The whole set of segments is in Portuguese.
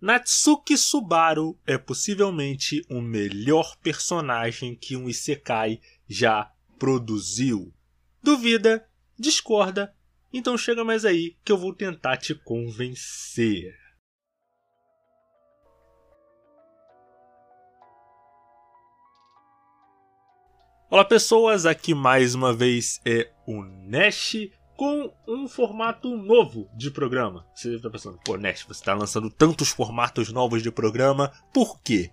Natsuki Subaru é possivelmente o melhor personagem que um Isekai já produziu. Duvida? Discorda? Então chega mais aí que eu vou tentar te convencer. Olá pessoas, aqui mais uma vez é o Nash com um formato novo de programa. Você deve estar pensando, pô, Nash, você está lançando tantos formatos novos de programa, por quê?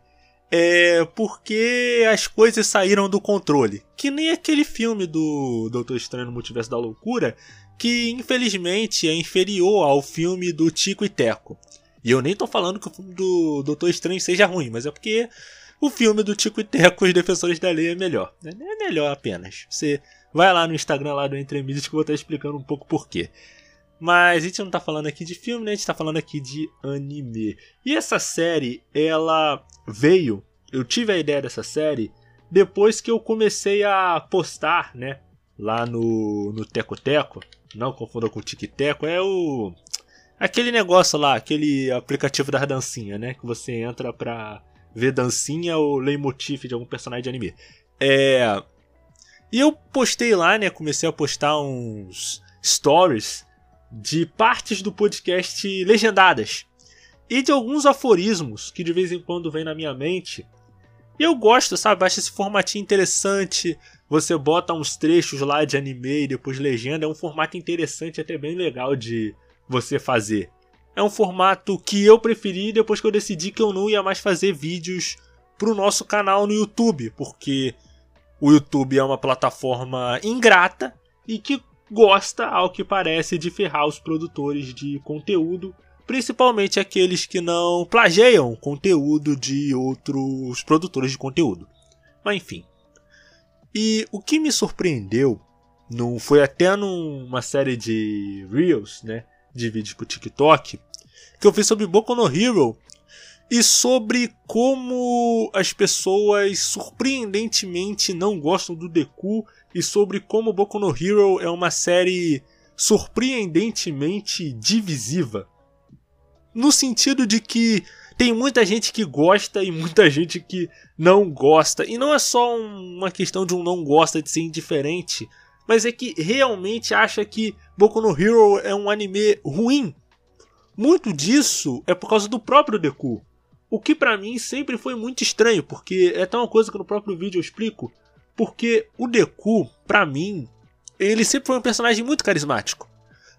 É porque as coisas saíram do controle. Que nem aquele filme do Doutor Estranho no Multiverso da Loucura, que infelizmente é inferior ao filme do Tico e Teco. E eu nem tô falando que o filme do Doutor Estranho seja ruim, mas é porque o filme do Tico e Teco, Os Defensores da Lei, é melhor. É melhor apenas. Você Vai lá no Instagram lá do Entre que eu vou estar explicando um pouco porquê. Mas a gente não tá falando aqui de filme, né? A gente tá falando aqui de anime. E essa série, ela veio. Eu tive a ideia dessa série depois que eu comecei a postar, né? Lá no, no Teco Teco. Não confunda com o Tic Teco. É o. Aquele negócio lá, aquele aplicativo da dancinha, né? Que você entra pra ver dancinha ou leitmotiv de algum personagem de anime. É. E eu postei lá, né? Comecei a postar uns stories de partes do podcast legendadas e de alguns aforismos que de vez em quando vem na minha mente. E eu gosto, sabe? Acho esse formatinho interessante. Você bota uns trechos lá de anime e depois legenda. É um formato interessante, até bem legal de você fazer. É um formato que eu preferi depois que eu decidi que eu não ia mais fazer vídeos pro nosso canal no YouTube, porque o YouTube é uma plataforma ingrata e que gosta, ao que parece, de ferrar os produtores de conteúdo, principalmente aqueles que não plagiam conteúdo de outros produtores de conteúdo. Mas enfim. E o que me surpreendeu não foi até numa série de Reels, né, de vídeos pro TikTok, que eu fiz sobre Boku no Hero, e sobre como as pessoas surpreendentemente não gostam do Deku e sobre como Boku no Hero é uma série surpreendentemente divisiva. No sentido de que tem muita gente que gosta e muita gente que não gosta. E não é só uma questão de um não gosta de ser indiferente, mas é que realmente acha que Boku no Hero é um anime ruim. Muito disso é por causa do próprio Deku. O que para mim sempre foi muito estranho, porque é até uma coisa que no próprio vídeo eu explico, porque o Deku, para mim, ele sempre foi um personagem muito carismático.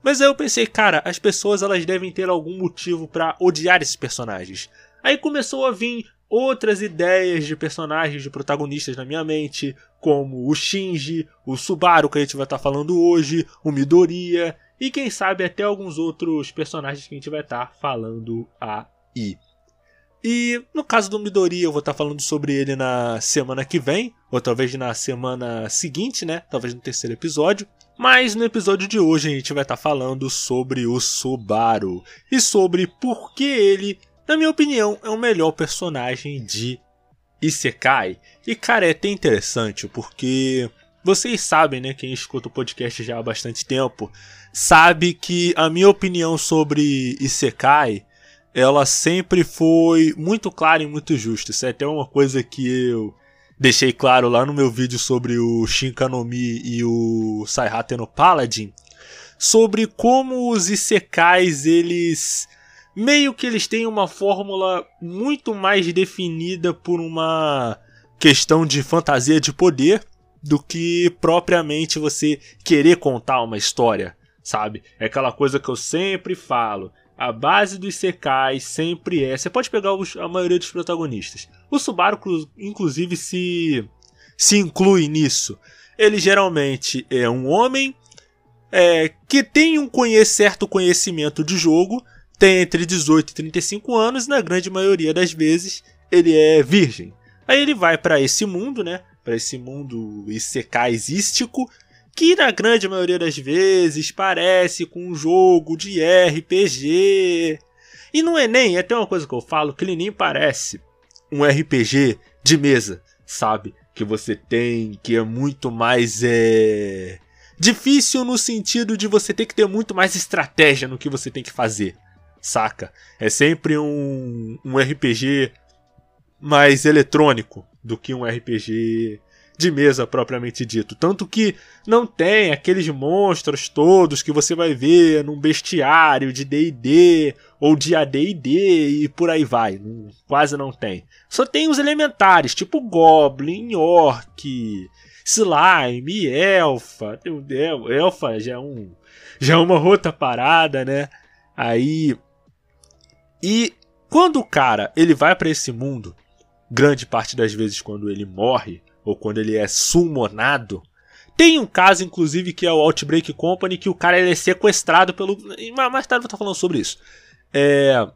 Mas aí eu pensei, cara, as pessoas elas devem ter algum motivo para odiar esses personagens. Aí começou a vir outras ideias de personagens, de protagonistas na minha mente, como o Shinji, o Subaru que a gente vai estar tá falando hoje, o Midoriya e quem sabe até alguns outros personagens que a gente vai estar tá falando aí. E no caso do Midori, eu vou estar falando sobre ele na semana que vem, ou talvez na semana seguinte, né? Talvez no terceiro episódio. Mas no episódio de hoje a gente vai estar falando sobre o Subaru e sobre por que ele, na minha opinião, é o melhor personagem de Isekai. E cara, é até interessante porque vocês sabem, né? Quem escuta o podcast já há bastante tempo, sabe que a minha opinião sobre Isekai ela sempre foi muito clara e muito justa. Isso é até uma coisa que eu deixei claro lá no meu vídeo sobre o Shinkanomi e o Saihate no Paladin, sobre como os isekais eles meio que eles têm uma fórmula muito mais definida por uma questão de fantasia de poder do que propriamente você querer contar uma história, sabe? É aquela coisa que eu sempre falo a base dos secais sempre é. Você pode pegar os, a maioria dos protagonistas. O Subaru, inclusive, se, se inclui nisso. Ele geralmente é um homem é, que tem um conhe certo conhecimento de jogo, tem entre 18 e 35 anos, e na grande maioria das vezes ele é virgem. Aí ele vai para esse mundo, né? Para esse mundo isecaisístico, que na grande maioria das vezes parece com um jogo de RPG. E no Enem, é até uma coisa que eu falo, que ele nem parece um RPG de mesa, sabe? Que você tem, que é muito mais é difícil no sentido de você ter que ter muito mais estratégia no que você tem que fazer. saca? É sempre um, um RPG mais eletrônico do que um RPG de mesa propriamente dito. Tanto que não tem aqueles monstros todos que você vai ver num bestiário de DD ou de ADD e por aí vai. quase não tem. Só tem os elementares, tipo Goblin, Orc, Slime, Elfa. Elfa já é, um, já é uma outra parada, né? Aí. E quando o cara ele vai para esse mundo, grande parte das vezes quando ele morre, ou quando ele é summonado. Tem um caso, inclusive, que é o Outbreak Company, que o cara ele é sequestrado pelo. Mais tarde eu vou estar falando sobre isso. É.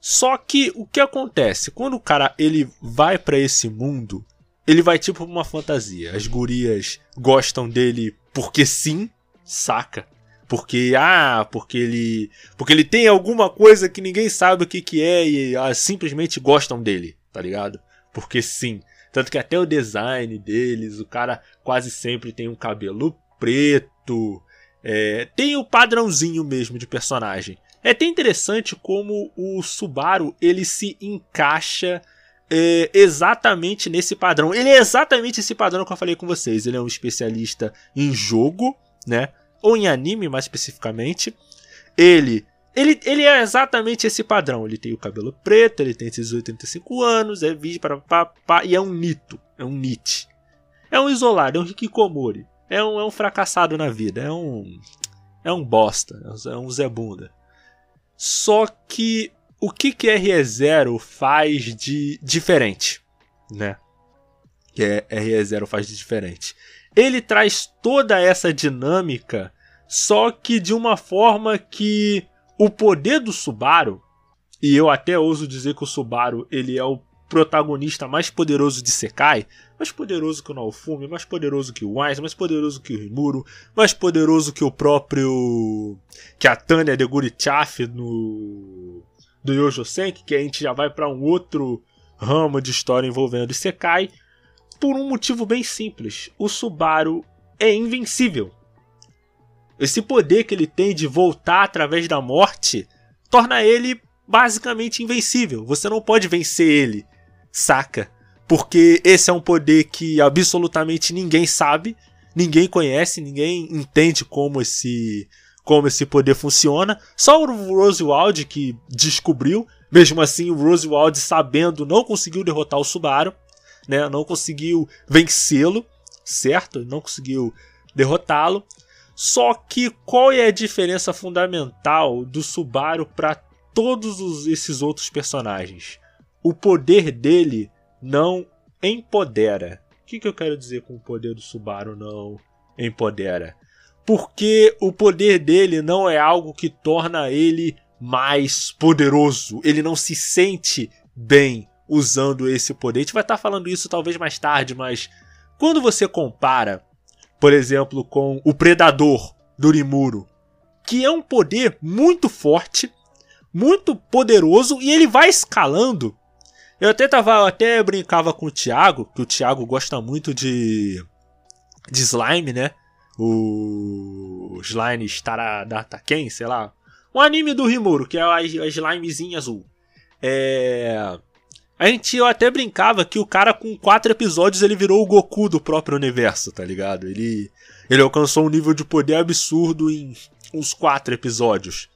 Só que o que acontece? Quando o cara ele vai para esse mundo, ele vai tipo uma fantasia. As gurias gostam dele porque sim, saca? Porque ah, porque ele, porque ele tem alguma coisa que ninguém sabe o que que é e ah, simplesmente gostam dele, tá ligado? Porque sim. Tanto que até o design deles, o cara quase sempre tem um cabelo preto. É, tem o padrãozinho mesmo de personagem. É até interessante como o Subaru ele se encaixa é, exatamente nesse padrão. Ele é exatamente esse padrão que eu falei com vocês. Ele é um especialista em jogo, né? Ou em anime mais especificamente. Ele ele, ele é exatamente esse padrão. Ele tem o cabelo preto, ele tem esses 85 anos, é vídeo para pá, pá, e é um nito, é um nit. É um isolado, é um hikikomori. É um, é um fracassado na vida, é um é um bosta, é um Zé Bunda. Só que o que que RE0 faz de diferente, né? Que é RE0 faz de diferente. Ele traz toda essa dinâmica, só que de uma forma que o poder do Subaru, e eu até ouso dizer que o Subaru ele é o protagonista mais poderoso de Sekai, mais poderoso que o Naofumi, mais poderoso que o Wise, mais poderoso que o Rimuru, mais poderoso que o próprio que a Tanya de Gurichaf no do Yojo Senki, que a gente já vai para um outro ramo de história envolvendo Sekai, por um motivo bem simples. O Subaru é invencível. Esse poder que ele tem de voltar através da morte torna ele basicamente invencível. Você não pode vencer ele, saca? Porque esse é um poder que absolutamente ninguém sabe, ninguém conhece, ninguém entende como esse como esse poder funciona. Só o Rosewald que descobriu. Mesmo assim, o Rosewald sabendo não conseguiu derrotar o Subaru, né? Não conseguiu vencê-lo, certo? Não conseguiu derrotá-lo. Só que qual é a diferença fundamental do Subaru para todos os, esses outros personagens? O poder dele não empodera. O que, que eu quero dizer com o poder do Subaru não empodera? Porque o poder dele não é algo que torna ele mais poderoso. Ele não se sente bem usando esse poder. A gente vai estar falando isso talvez mais tarde, mas quando você compara por exemplo, com o Predador do Rimuro, que é um poder muito forte, muito poderoso e ele vai escalando. Eu até tava, eu até brincava com o Thiago, que o Thiago gosta muito de de slime, né? O slime Staradata Ken, sei lá, um anime do Rimuro, que é a, a slimezinha azul. É a gente até brincava que o cara com quatro episódios ele virou o Goku do próprio universo, tá ligado? Ele, ele alcançou um nível de poder absurdo em uns quatro episódios.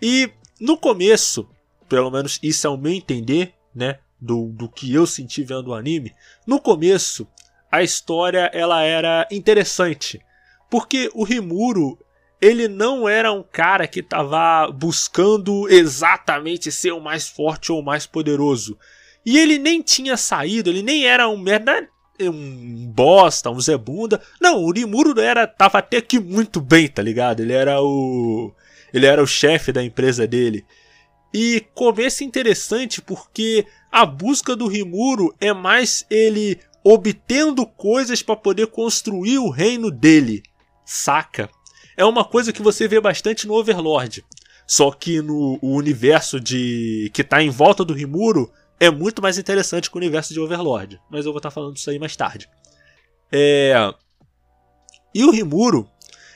E no começo, pelo menos isso é o meu entender, né? Do, do que eu senti vendo o anime. No começo, a história ela era interessante. Porque o Rimuro, ele não era um cara que estava buscando exatamente ser o mais forte ou o mais poderoso. E ele nem tinha saído, ele nem era um merda, um bosta, um zebunda. Não, o Rimuro era tava até que muito bem, tá ligado? Ele era o ele era o chefe da empresa dele. E começa interessante porque a busca do Rimuro é mais ele obtendo coisas para poder construir o reino dele. Saca? É uma coisa que você vê bastante no Overlord. Só que no universo de que tá em volta do Rimuro é muito mais interessante que o universo de Overlord. Mas eu vou estar falando disso aí mais tarde. É... E o Rimuro,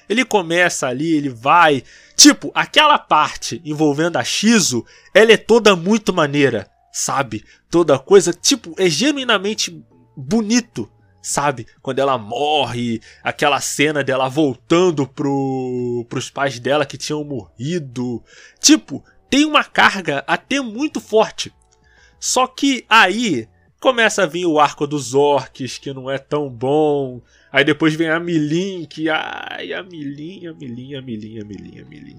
ele começa ali, ele vai Tipo, aquela parte envolvendo a Shizu, ela é toda muito maneira, sabe? Toda coisa, tipo, é genuinamente bonito, sabe? Quando ela morre, aquela cena dela voltando pro, pros pais dela que tinham morrido. Tipo, tem uma carga até muito forte. Só que aí começa a vir o arco dos orcs, que não é tão bom. Aí depois vem a Milin, que. Ai, a Milin, a Milin, a Milin, a Milin, a Milin.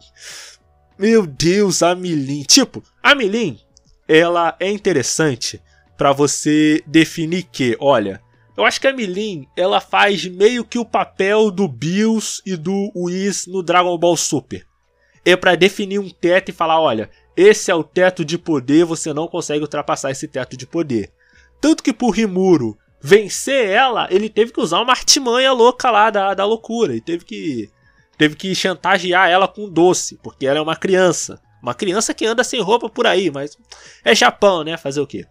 Meu Deus, a Milin. Tipo, a Milin, ela é interessante para você definir que, olha, eu acho que a Milin, ela faz meio que o papel do Bills e do Whis no Dragon Ball Super. É para definir um teto e falar, olha, esse é o teto de poder, você não consegue ultrapassar esse teto de poder. Tanto que por Rimuro vencer ela, ele teve que usar uma artimanha louca lá da, da loucura. E teve que, teve que chantagear ela com doce, porque ela é uma criança. Uma criança que anda sem roupa por aí, mas é Japão, né? Fazer o quê?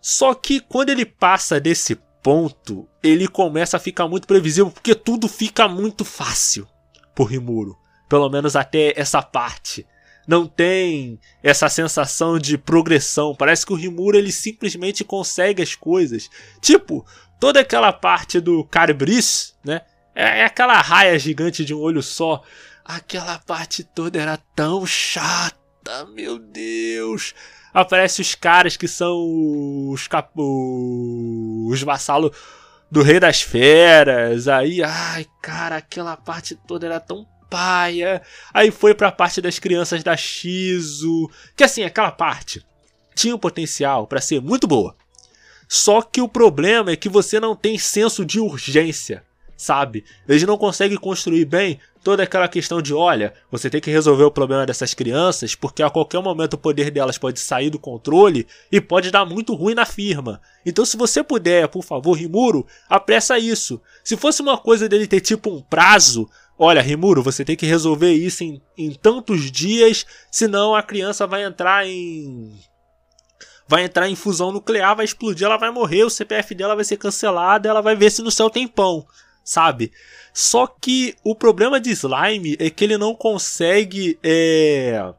Só que quando ele passa desse ponto, ele começa a ficar muito previsível, porque tudo fica muito fácil por Rimuro. Pelo menos até essa parte. Não tem essa sensação de progressão. Parece que o Rimuro ele simplesmente consegue as coisas. Tipo, toda aquela parte do Carbris, né? É, é aquela raia gigante de um olho só. Aquela parte toda era tão chata, meu Deus aparece os caras que são os, cap... os vassalos do Rei das Feras. Aí, ai, cara, aquela parte toda era tão paia. Aí foi pra parte das crianças da Shizu. Que assim, aquela parte tinha o potencial para ser muito boa. Só que o problema é que você não tem senso de urgência sabe? Eles não conseguem construir bem toda aquela questão de, olha, você tem que resolver o problema dessas crianças, porque a qualquer momento o poder delas pode sair do controle e pode dar muito ruim na firma. Então, se você puder, por favor, Rimuro, apressa isso. Se fosse uma coisa dele ter tipo um prazo, olha, Rimuro, você tem que resolver isso em, em tantos dias, senão a criança vai entrar em vai entrar em fusão nuclear, vai explodir, ela vai morrer, o CPF dela vai ser cancelado, ela vai ver se no céu tem pão sabe? Só que o problema de Slime é que ele não consegue é,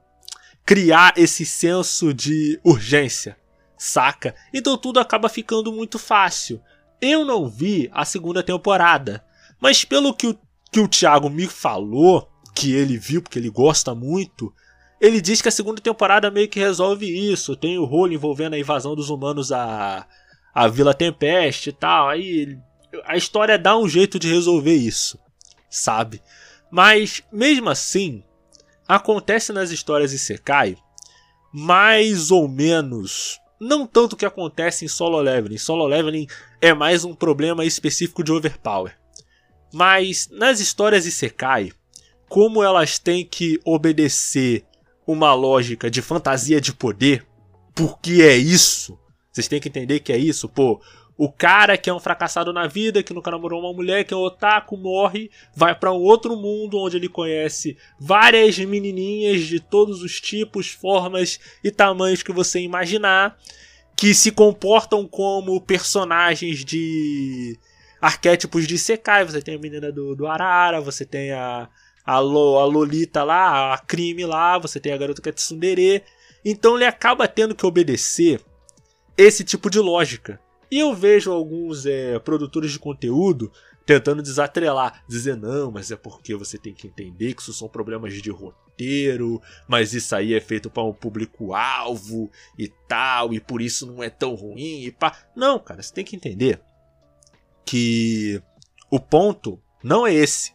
criar esse senso de urgência, saca? Então tudo acaba ficando muito fácil. Eu não vi a segunda temporada, mas pelo que o, que o Thiago me falou, que ele viu porque ele gosta muito, ele diz que a segunda temporada meio que resolve isso. Tem o rolo envolvendo a invasão dos humanos à, à Vila Tempeste e tal. Aí a história dá um jeito de resolver isso, sabe? Mas mesmo assim, acontece nas histórias Isekai mais ou menos, não tanto que acontece em Solo Leveling. Solo Leveling é mais um problema específico de Overpower. Mas nas histórias Isekai, como elas têm que obedecer uma lógica de fantasia de poder, porque é isso. Vocês têm que entender que é isso, pô o cara que é um fracassado na vida, que nunca namorou uma mulher, que é um otaku, morre, vai para um outro mundo onde ele conhece várias menininhas de todos os tipos, formas e tamanhos que você imaginar, que se comportam como personagens de arquétipos de Sekai. Você tem a menina do, do Arara, você tem a, a, Lo, a Lolita lá, a Crime lá, você tem a garota que é Tsundere. Então ele acaba tendo que obedecer esse tipo de lógica. E eu vejo alguns é, produtores de conteúdo tentando desatrelar, dizer não, mas é porque você tem que entender que isso são problemas de roteiro, mas isso aí é feito para um público-alvo e tal, e por isso não é tão ruim e pá. Não, cara, você tem que entender que o ponto não é esse.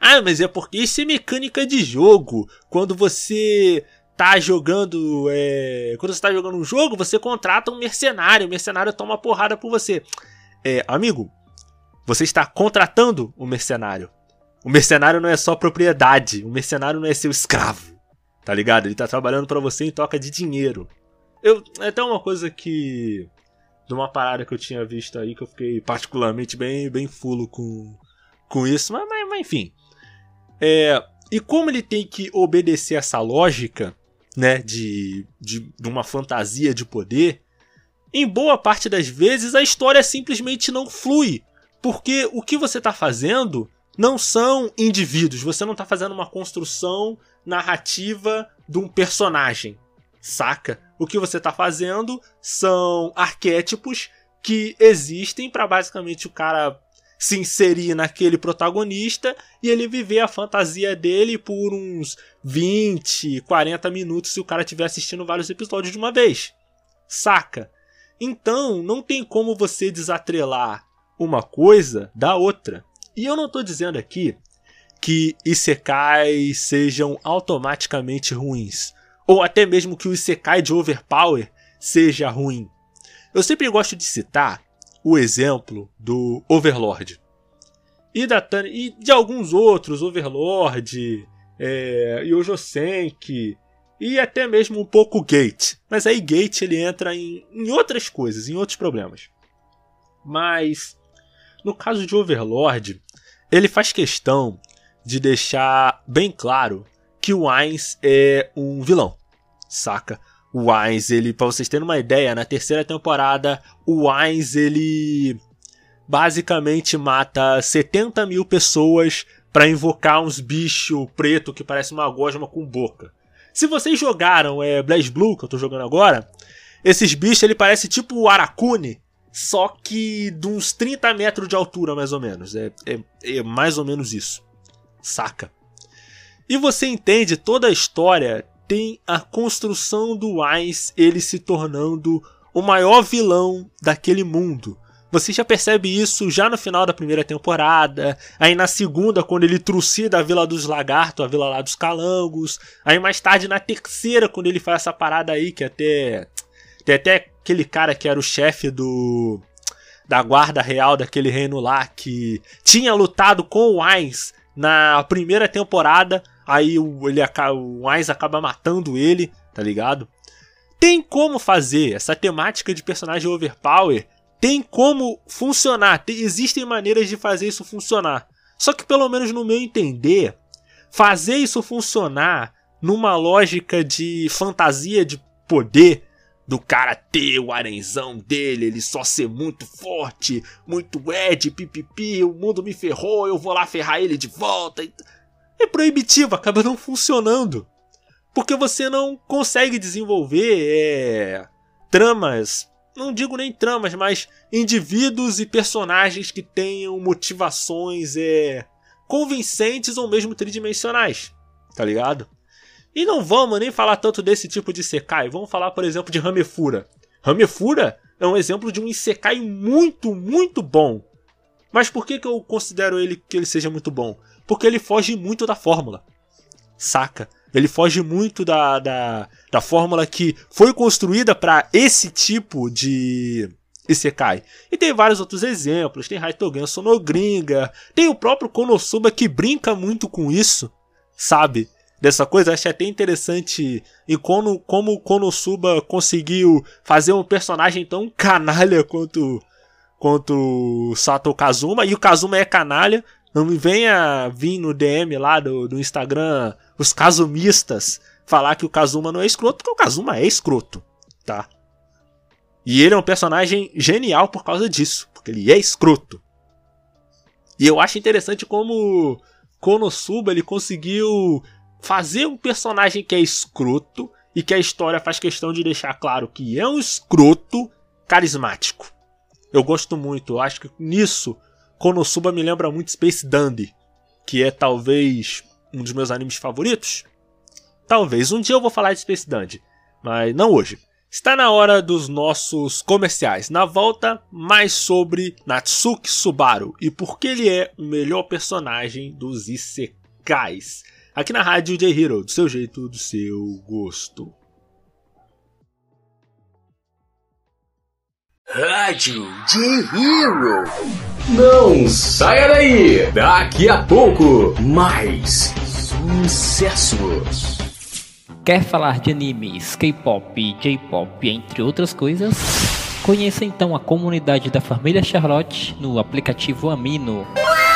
Ah, mas é porque isso é mecânica de jogo. Quando você tá jogando. É... Quando você tá jogando um jogo, você contrata um mercenário. O mercenário toma porrada por você. É, amigo, você está contratando um mercenário. O mercenário não é só propriedade. O mercenário não é seu escravo. Tá ligado? Ele tá trabalhando para você em troca de dinheiro. Eu, é até uma coisa que. De uma parada que eu tinha visto aí que eu fiquei particularmente bem, bem fulo com, com isso. Mas, mas, mas enfim. É, e como ele tem que obedecer essa lógica, né, de, de, de uma fantasia de poder, em boa parte das vezes a história simplesmente não flui. Porque o que você está fazendo não são indivíduos. Você não tá fazendo uma construção narrativa de um personagem, saca? O que você tá fazendo são arquétipos que existem para basicamente o cara se inserir naquele protagonista e ele viver a fantasia dele por uns 20, 40 minutos se o cara estiver assistindo vários episódios de uma vez. Saca? Então, não tem como você desatrelar uma coisa da outra. E eu não estou dizendo aqui que Isekais sejam automaticamente ruins. Ou até mesmo que o Isekai de Overpower seja ruim. Eu sempre gosto de citar o exemplo do Overlord. E, da, e de alguns outros, Overlord, é, Yojo Senki, e até mesmo um pouco Gate. Mas aí Gate ele entra em, em outras coisas, em outros problemas. Mas no caso de Overlord, ele faz questão de deixar bem claro que o Ainz é um vilão, saca? o Ainz, ele, pra vocês terem uma ideia, na terceira temporada, o Ainz, ele basicamente mata 70 mil pessoas para invocar uns bichos preto que parece uma gosma com boca. Se vocês jogaram é, Blaze Blue, que eu tô jogando agora, esses bichos ele parece tipo o Aracune, só que de uns 30 metros de altura, mais ou menos. É, é, é mais ou menos isso. Saca? E você entende toda a história tem a construção do Wise ele se tornando o maior vilão daquele mundo. Você já percebe isso já no final da primeira temporada, aí na segunda, quando ele trucida a Vila dos Lagartos, a Vila lá dos Calangos, aí mais tarde na terceira, quando ele faz essa parada aí, que até. Tem até aquele cara que era o chefe do. da guarda real daquele reino lá, que tinha lutado com o Wise na primeira temporada, aí o, ele, o Ainz acaba matando ele, tá ligado? Tem como fazer essa temática de personagem overpower, tem como funcionar, tem, existem maneiras de fazer isso funcionar. Só que pelo menos no meu entender, fazer isso funcionar numa lógica de fantasia de poder, do cara ter o arenzão dele, ele só ser muito forte, muito Ed, pipipi, o mundo me ferrou, eu vou lá ferrar ele de volta é proibitivo, acaba não funcionando. Porque você não consegue desenvolver é, tramas, não digo nem tramas, mas indivíduos e personagens que tenham motivações é, convincentes ou mesmo tridimensionais, tá ligado? E não vamos nem falar tanto desse tipo de Sekai, vamos falar, por exemplo, de Ramefura. Ramefura é um exemplo de um Isekai muito, muito bom. Mas por que, que eu considero ele que ele seja muito bom? Porque ele foge muito da fórmula. Saca? Ele foge muito da, da, da fórmula que foi construída para esse tipo de Isekai. E tem vários outros exemplos. Tem Haitogen Sonogringa. Tem o próprio Konosuba que brinca muito com isso. Sabe? Dessa coisa. Acho até interessante em como, como o Konosuba conseguiu fazer um personagem tão canalha quanto, quanto o Sato Kazuma. E o Kazuma é canalha. Não me venha vir no DM lá do, do Instagram os casumistas falar que o Kazuma não é escroto, porque o Kazuma é escroto, tá? E ele é um personagem genial por causa disso, porque ele é escroto. E eu acho interessante como Konosuba ele conseguiu fazer um personagem que é escroto e que a história faz questão de deixar claro que é um escroto carismático. Eu gosto muito, eu acho que nisso Konosuba me lembra muito Space Dandy, que é talvez um dos meus animes favoritos. Talvez um dia eu vou falar de Space Dandy, mas não hoje. Está na hora dos nossos comerciais. Na volta, mais sobre Natsuki Subaru e por que ele é o melhor personagem dos Isekais. Aqui na Rádio J Hero, do seu jeito, do seu gosto. Rádio J-Hero. Não saia daí! Daqui a pouco, mais sucessos. Quer falar de animes, K-pop, J-pop, entre outras coisas? Conheça então a comunidade da família Charlotte no aplicativo Amino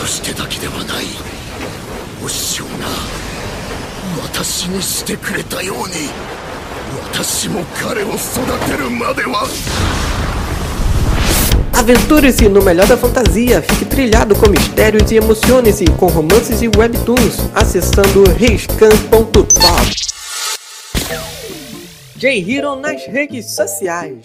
としてだけではないお師匠が私にしてくれたように私も彼を育てるまでは Aventure-se no melhor da fantasia, fique trilhado com mistérios e emocione-se com romances e webtoons acessando riscan.top. J-Hero nas redes sociais.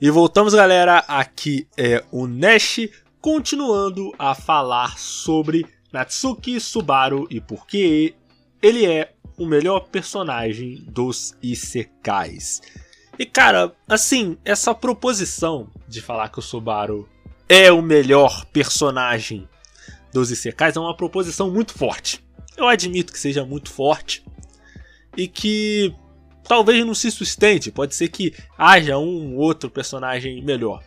E voltamos, galera. Aqui é o Nash, continuando a falar sobre Natsuki Subaru e por que ele é o melhor personagem dos Isekais. E cara, assim, essa proposição de falar que o Subaru é o melhor personagem dos Isekais é uma proposição muito forte. Eu admito que seja muito forte e que talvez não se sustente, pode ser que haja um outro personagem melhor.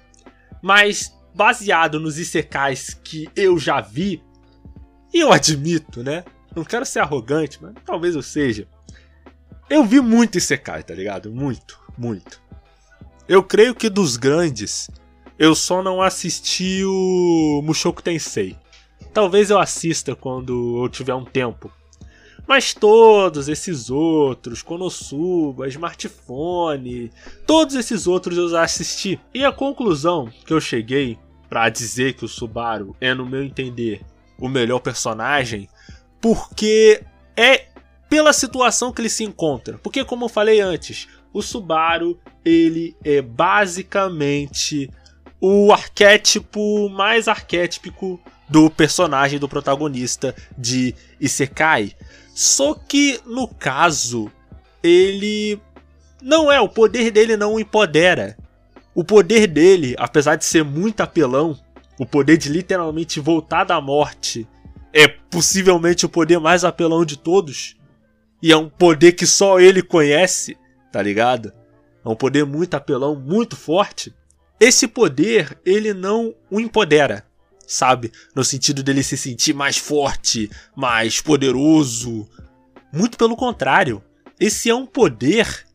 Mas baseado nos Isekais que eu já vi, e eu admito, né? Não quero ser arrogante, mas talvez eu seja. Eu vi muito Isekai, tá ligado? Muito, muito. Eu creio que dos grandes, eu só não assisti o Mushoku Tensei. Talvez eu assista quando eu tiver um tempo. Mas todos esses outros, Konosuba, Smartphone, todos esses outros eu já assisti. E a conclusão que eu cheguei para dizer que o Subaru é, no meu entender, o melhor personagem, porque é pela situação que ele se encontra. Porque como eu falei antes, o Subaru, ele é basicamente o arquétipo mais arquétipico do personagem do protagonista de Isekai. Só que no caso, ele não é, o poder dele não o empodera. O poder dele, apesar de ser muito apelão, o poder de literalmente voltar da morte é possivelmente o poder mais apelão de todos. E é um poder que só ele conhece, tá ligado? É um poder muito apelão, muito forte. Esse poder, ele não o empodera, sabe? No sentido dele se sentir mais forte, mais poderoso. Muito pelo contrário. Esse é um poder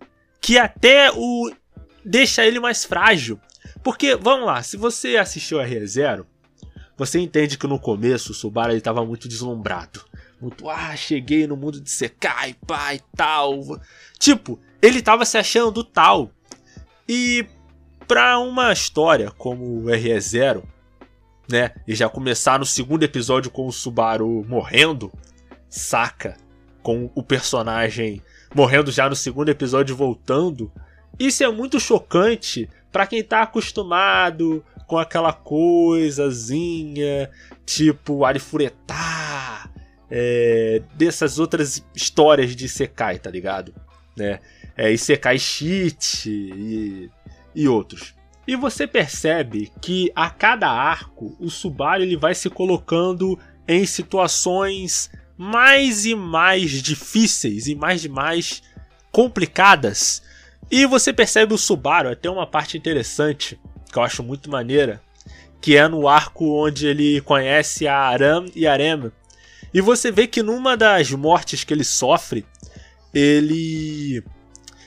que até o deixa ele mais frágil. Porque, vamos lá, se você assistiu a ReZero, você entende que no começo o Subaru estava muito deslumbrado. Muito, ah, cheguei no mundo de Sekai, pai, tal. Tipo, ele estava se achando tal. E para uma história como o RE0, né, e já começar no segundo episódio com o Subaru morrendo, saca? Com o personagem morrendo já no segundo episódio voltando. Isso é muito chocante para quem tá acostumado com aquela coisazinha tipo Arifureta, é, dessas outras histórias de Isekai, tá ligado? Né? É, Isekai Shit e, e outros. E você percebe que a cada arco o Subaru ele vai se colocando em situações mais e mais difíceis e mais e mais complicadas. E você percebe o Subaru, até uma parte interessante que eu acho muito maneira, que é no arco onde ele conhece a Aram e Arem. E você vê que numa das mortes que ele sofre, ele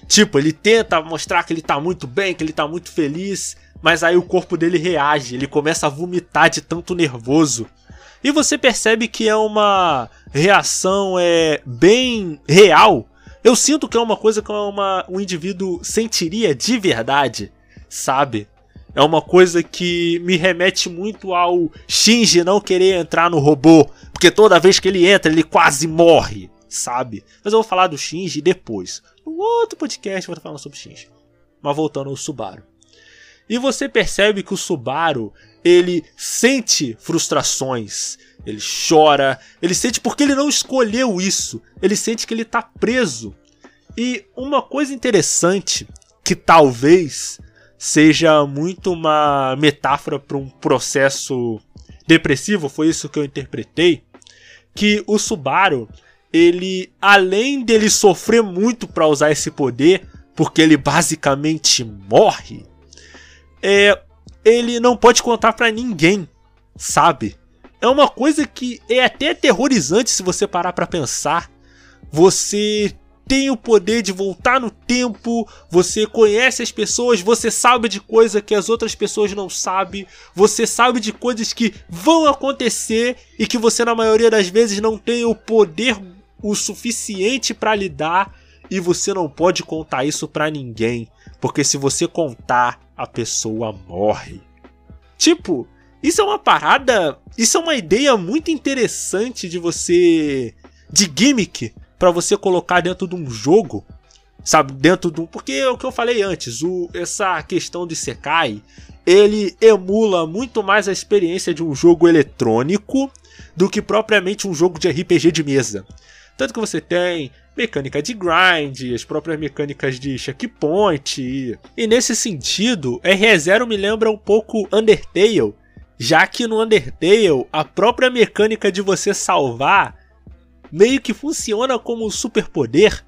Tipo, ele tenta mostrar que ele tá muito bem, que ele tá muito feliz, mas aí o corpo dele reage, ele começa a vomitar de tanto nervoso. E você percebe que é uma reação é bem real. Eu sinto que é uma coisa que uma, um indivíduo sentiria de verdade, sabe? É uma coisa que me remete muito ao Shinji não querer entrar no robô, porque toda vez que ele entra, ele quase morre, sabe? Mas eu vou falar do Shinji depois. No outro podcast eu vou falar sobre o Shinji. Mas voltando ao Subaru. E você percebe que o Subaru, ele sente frustrações, ele chora, ele sente porque ele não escolheu isso, ele sente que ele tá preso. E uma coisa interessante que talvez seja muito uma metáfora para um processo depressivo, foi isso que eu interpretei, que o Subaru, ele além dele sofrer muito para usar esse poder, porque ele basicamente morre, é, ele não pode contar para ninguém, sabe? É uma coisa que é até aterrorizante se você parar para pensar. Você tem o poder de voltar no tempo, você conhece as pessoas, você sabe de coisa que as outras pessoas não sabem, você sabe de coisas que vão acontecer e que você na maioria das vezes não tem o poder o suficiente para lidar e você não pode contar isso para ninguém, porque se você contar, a pessoa morre. Tipo, isso é uma parada, isso é uma ideia muito interessante de você de gimmick para você colocar dentro de um jogo, sabe? Dentro de um. Porque é o que eu falei antes, o, essa questão de Sekai, ele emula muito mais a experiência de um jogo eletrônico do que propriamente um jogo de RPG de mesa. Tanto que você tem mecânica de grind, as próprias mecânicas de checkpoint. E, e nesse sentido, RE0 me lembra um pouco Undertale, já que no Undertale a própria mecânica de você salvar meio que funciona como um superpoder,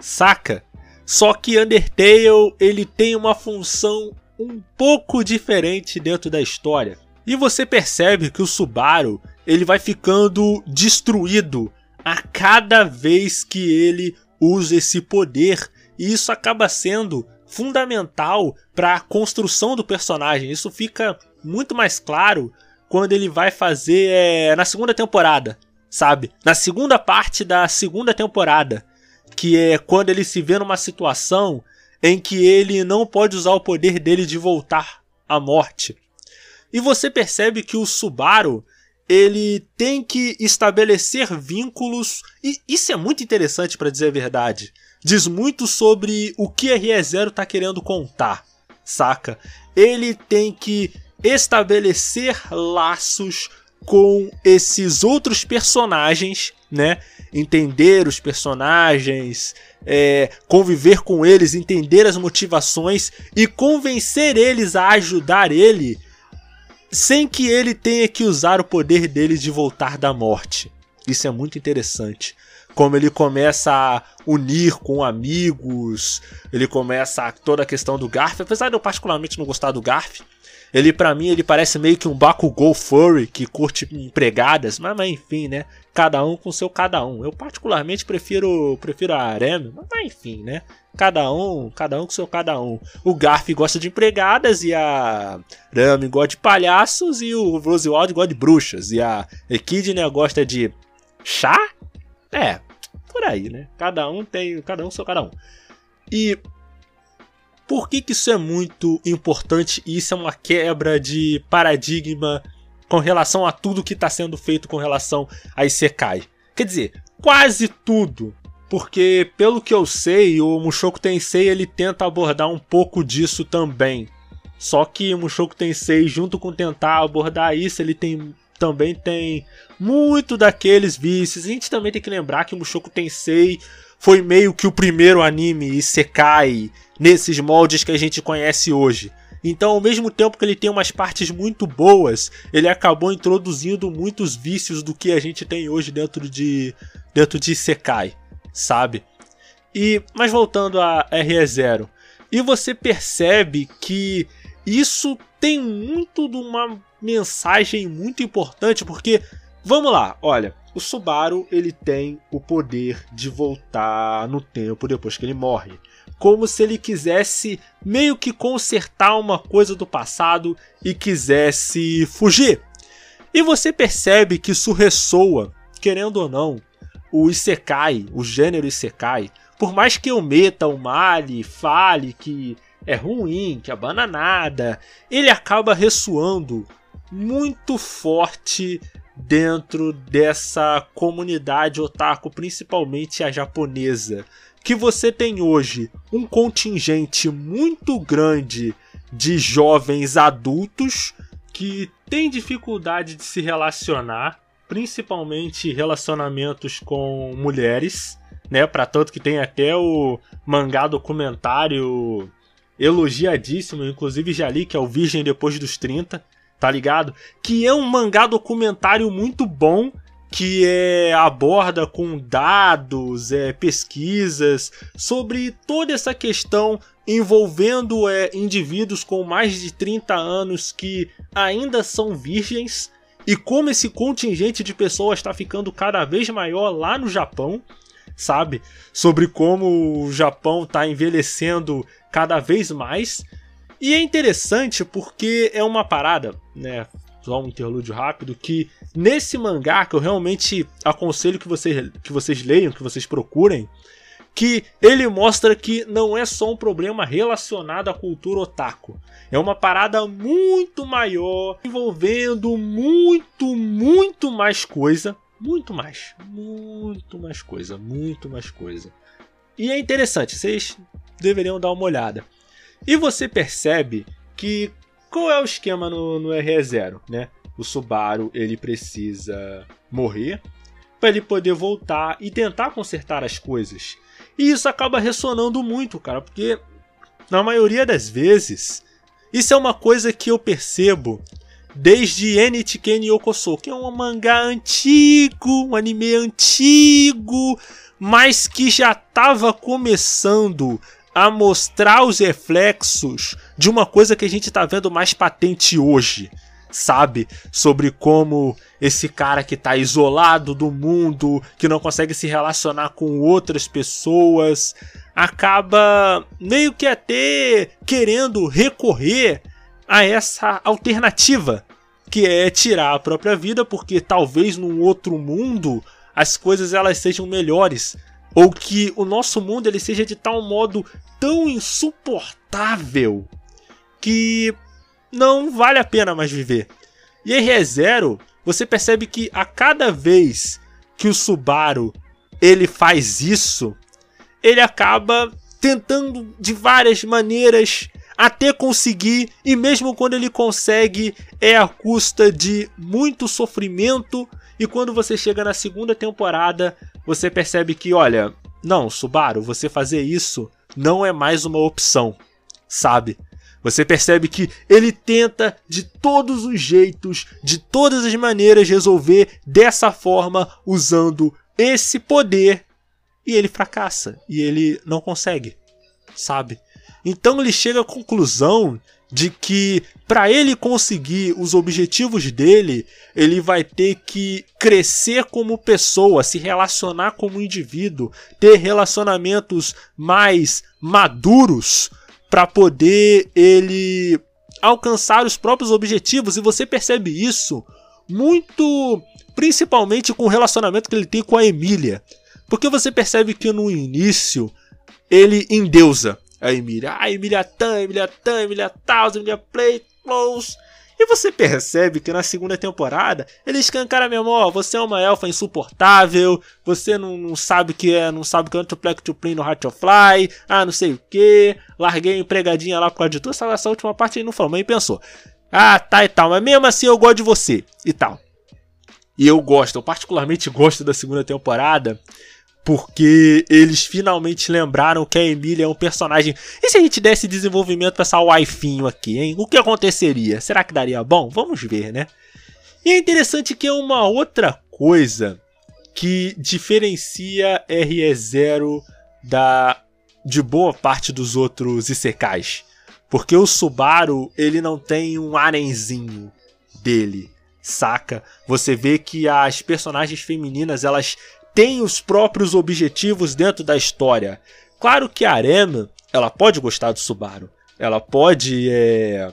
saca? Só que Undertale ele tem uma função um pouco diferente dentro da história. E você percebe que o Subaru ele vai ficando destruído a cada vez que ele usa esse poder. E isso acaba sendo fundamental para a construção do personagem. Isso fica muito mais claro quando ele vai fazer é, na segunda temporada sabe? Na segunda parte da segunda temporada, que é quando ele se vê numa situação em que ele não pode usar o poder dele de voltar à morte. E você percebe que o Subaru ele tem que estabelecer vínculos e isso é muito interessante para dizer a verdade. Diz muito sobre o que a RE0 está querendo contar, saca? Ele tem que estabelecer laços com esses outros personagens, né? Entender os personagens, é, conviver com eles, entender as motivações e convencer eles a ajudar ele sem que ele tenha que usar o poder dele de voltar da morte. Isso é muito interessante. Como ele começa a unir com amigos, ele começa a, toda a questão do Garf. Apesar de eu particularmente não gostar do Garf, ele, para mim, ele parece meio que um Bakugou furry que curte empregadas, mas, mas, enfim, né? Cada um com seu cada um. Eu particularmente prefiro prefiro a Arame, mas, mas enfim, né? Cada um, cada um com seu cada um. O Garf gosta de empregadas e a Rami gosta de palhaços e o Rosewald gosta de bruxas e a Echidna gosta de chá? É, por aí, né? Cada um tem, cada um seu cada um. E por que, que isso é muito importante e isso é uma quebra de paradigma com relação a tudo que está sendo feito com relação a Isekai? Quer dizer, quase tudo. Porque, pelo que eu sei, o Mushoku Tensei ele tenta abordar um pouco disso também. Só que o Mushoku Tensei, junto com tentar abordar isso, ele tem também tem muito daqueles vícios. A gente também tem que lembrar que o Mushoku Tensei foi meio que o primeiro anime Isekai nesses moldes que a gente conhece hoje. Então, ao mesmo tempo que ele tem umas partes muito boas, ele acabou introduzindo muitos vícios do que a gente tem hoje dentro de dentro de Sekai, sabe? E mas voltando a RE0, e você percebe que isso tem muito de uma mensagem muito importante, porque vamos lá, olha, o Subaru ele tem o poder de voltar no tempo depois que ele morre como se ele quisesse meio que consertar uma coisa do passado e quisesse fugir. E você percebe que isso ressoa, querendo ou não, o Isekai, o gênero Isekai, por mais que eu meta o Mali, fale que é ruim, que é bananada, ele acaba ressoando muito forte dentro dessa comunidade otaku, principalmente a japonesa, que você tem hoje um contingente muito grande de jovens adultos que têm dificuldade de se relacionar, principalmente relacionamentos com mulheres, né? Para tanto que tem até o mangá documentário elogiadíssimo, inclusive já li que é o Virgem depois dos 30, tá ligado? Que é um mangá documentário muito bom que é, aborda com dados, é, pesquisas sobre toda essa questão envolvendo é, indivíduos com mais de 30 anos que ainda são virgens e como esse contingente de pessoas está ficando cada vez maior lá no Japão, sabe? Sobre como o Japão está envelhecendo cada vez mais. E é interessante porque é uma parada, né? Só um interlúdio rápido, que nesse mangá que eu realmente aconselho que vocês, que vocês leiam, que vocês procurem, que ele mostra que não é só um problema relacionado à cultura otaku. É uma parada muito maior, envolvendo muito, muito mais coisa. Muito mais. Muito mais coisa. Muito mais coisa. E é interessante, vocês deveriam dar uma olhada. E você percebe que qual é o esquema no, no RE0, né? O Subaru ele precisa morrer para ele poder voltar e tentar consertar as coisas. E isso acaba ressonando muito, cara, porque na maioria das vezes, isso é uma coisa que eu percebo desde Enichiken Yokoso, que é um mangá antigo, um anime antigo, mas que já estava começando a mostrar os reflexos de uma coisa que a gente está vendo mais patente hoje, sabe? Sobre como esse cara que tá isolado do mundo, que não consegue se relacionar com outras pessoas, acaba meio que até querendo recorrer a essa alternativa, que é tirar a própria vida, porque talvez num outro mundo as coisas elas sejam melhores, ou que o nosso mundo ele seja de tal modo tão insuportável que não vale a pena mais viver. E em ReZero você percebe que a cada vez que o Subaru ele faz isso, ele acaba tentando de várias maneiras até conseguir, e mesmo quando ele consegue, é a custa de muito sofrimento. E quando você chega na segunda temporada, você percebe que, olha, não, Subaru, você fazer isso não é mais uma opção, sabe? Você percebe que ele tenta de todos os jeitos, de todas as maneiras resolver dessa forma usando esse poder e ele fracassa e ele não consegue, sabe? Então ele chega à conclusão de que para ele conseguir os objetivos dele, ele vai ter que crescer como pessoa, se relacionar como indivíduo, ter relacionamentos mais maduros para poder ele alcançar os próprios objetivos e você percebe isso muito principalmente com o relacionamento que ele tem com a Emília. Porque você percebe que no início ele endeusa a Emília. Ah, Emília Tan, Emília Tan, Emília Taus, Emília Play, Close. E você percebe que na segunda temporada ele escancara mesmo, ó, você é uma elfa insuportável, você não, não sabe que é, não sabe que é Antiplec to Play no Heart of Fly, ah, não sei o que, larguei a empregadinha lá por causa de tudo, essa, essa última parte ele não falou, mas ele pensou, ah, tá e tal, mas mesmo assim eu gosto de você, e tal. E eu gosto, eu particularmente gosto da segunda temporada, porque eles finalmente lembraram que a Emília é um personagem. E se a gente desse desenvolvimento pra essa waifinho aqui, hein? O que aconteceria? Será que daria bom? Vamos ver, né? E é interessante que é uma outra coisa que diferencia RE0 da de boa parte dos outros Isekais. Porque o Subaru, ele não tem um arenzinho dele, saca? Você vê que as personagens femininas, elas tem os próprios objetivos dentro da história. Claro que a Arena, ela pode gostar do Subaru, ela pode é,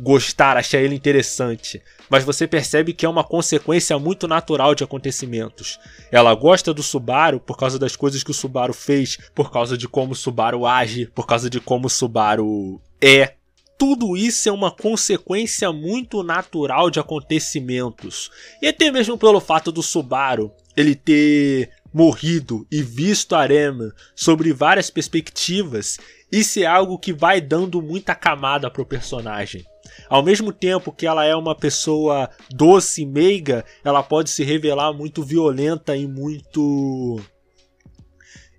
gostar, achar ele interessante, mas você percebe que é uma consequência muito natural de acontecimentos. Ela gosta do Subaru por causa das coisas que o Subaru fez, por causa de como o Subaru age, por causa de como o Subaru é. Tudo isso é uma consequência muito natural de acontecimentos. E até mesmo pelo fato do Subaru ele ter morrido e visto Arema sobre várias perspectivas, isso é algo que vai dando muita camada pro personagem. Ao mesmo tempo que ela é uma pessoa doce e meiga, ela pode se revelar muito violenta e muito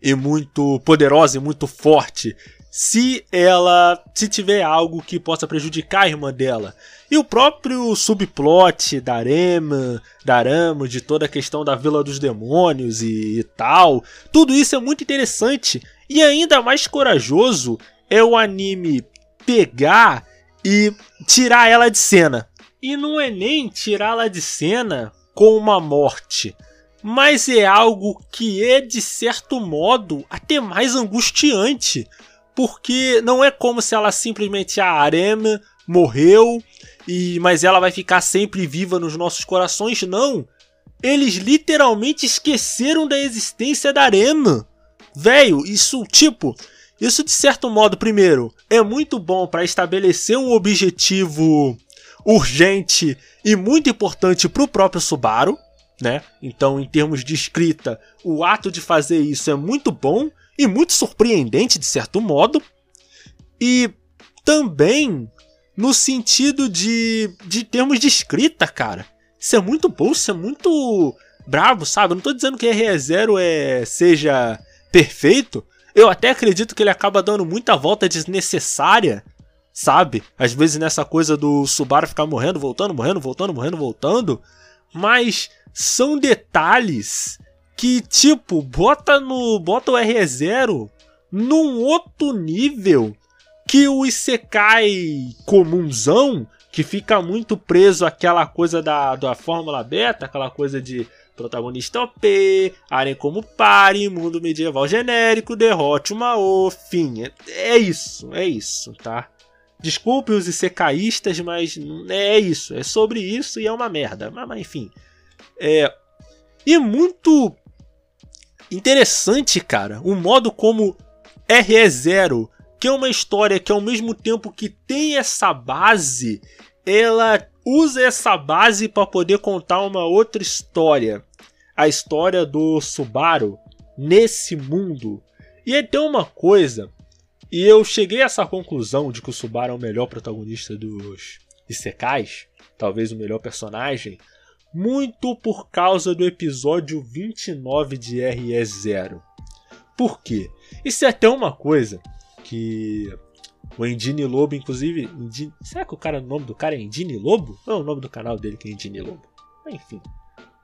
e muito poderosa e muito forte se ela se tiver algo que possa prejudicar a irmã dela. E o próprio subplot da Arema, da Arama, de toda a questão da Vila dos Demônios e, e tal, tudo isso é muito interessante e ainda mais corajoso é o anime pegar e tirar ela de cena. E não é nem tirá-la de cena com uma morte, mas é algo que é de certo modo até mais angustiante porque não é como se ela simplesmente a Arema morreu e mas ela vai ficar sempre viva nos nossos corações, não. Eles literalmente esqueceram da existência da Arema. Velho, isso tipo, isso de certo modo, primeiro, é muito bom para estabelecer um objetivo urgente e muito importante para o próprio Subaru, né? Então, em termos de escrita, o ato de fazer isso é muito bom e muito surpreendente de certo modo. E também no sentido de, de termos de escrita, cara. Isso é muito bom, isso é muito bravo, sabe? Eu não tô dizendo que RE0 é, seja perfeito. Eu até acredito que ele acaba dando muita volta desnecessária, sabe? Às vezes nessa coisa do Subaru ficar morrendo, voltando, morrendo, voltando, morrendo, voltando. Mas são detalhes que tipo bota no bota o RE0 num outro nível que o Isekai comunzão que fica muito preso àquela coisa da, da fórmula beta, aquela coisa de protagonista OP, arem como pare, mundo medieval genérico, derrote uma O, fim. É, é isso, é isso, tá? Desculpe os Isekaístas, mas é isso, é sobre isso e é uma merda. Mas, mas enfim. É, e muito interessante, cara, o modo como RE0, que é uma história que ao mesmo tempo que tem essa base, ela usa essa base para poder contar uma outra história. A história do Subaru nesse mundo. E até uma coisa, e eu cheguei a essa conclusão de que o Subaru é o melhor protagonista dos Isekais, talvez o melhor personagem, muito por causa do episódio 29 de RE0. Por quê? Isso é até uma coisa que o Endine Lobo, inclusive. Será que o, cara, o nome do cara é Endine Lobo? Não é o nome do canal dele que é Endine Lobo. Enfim.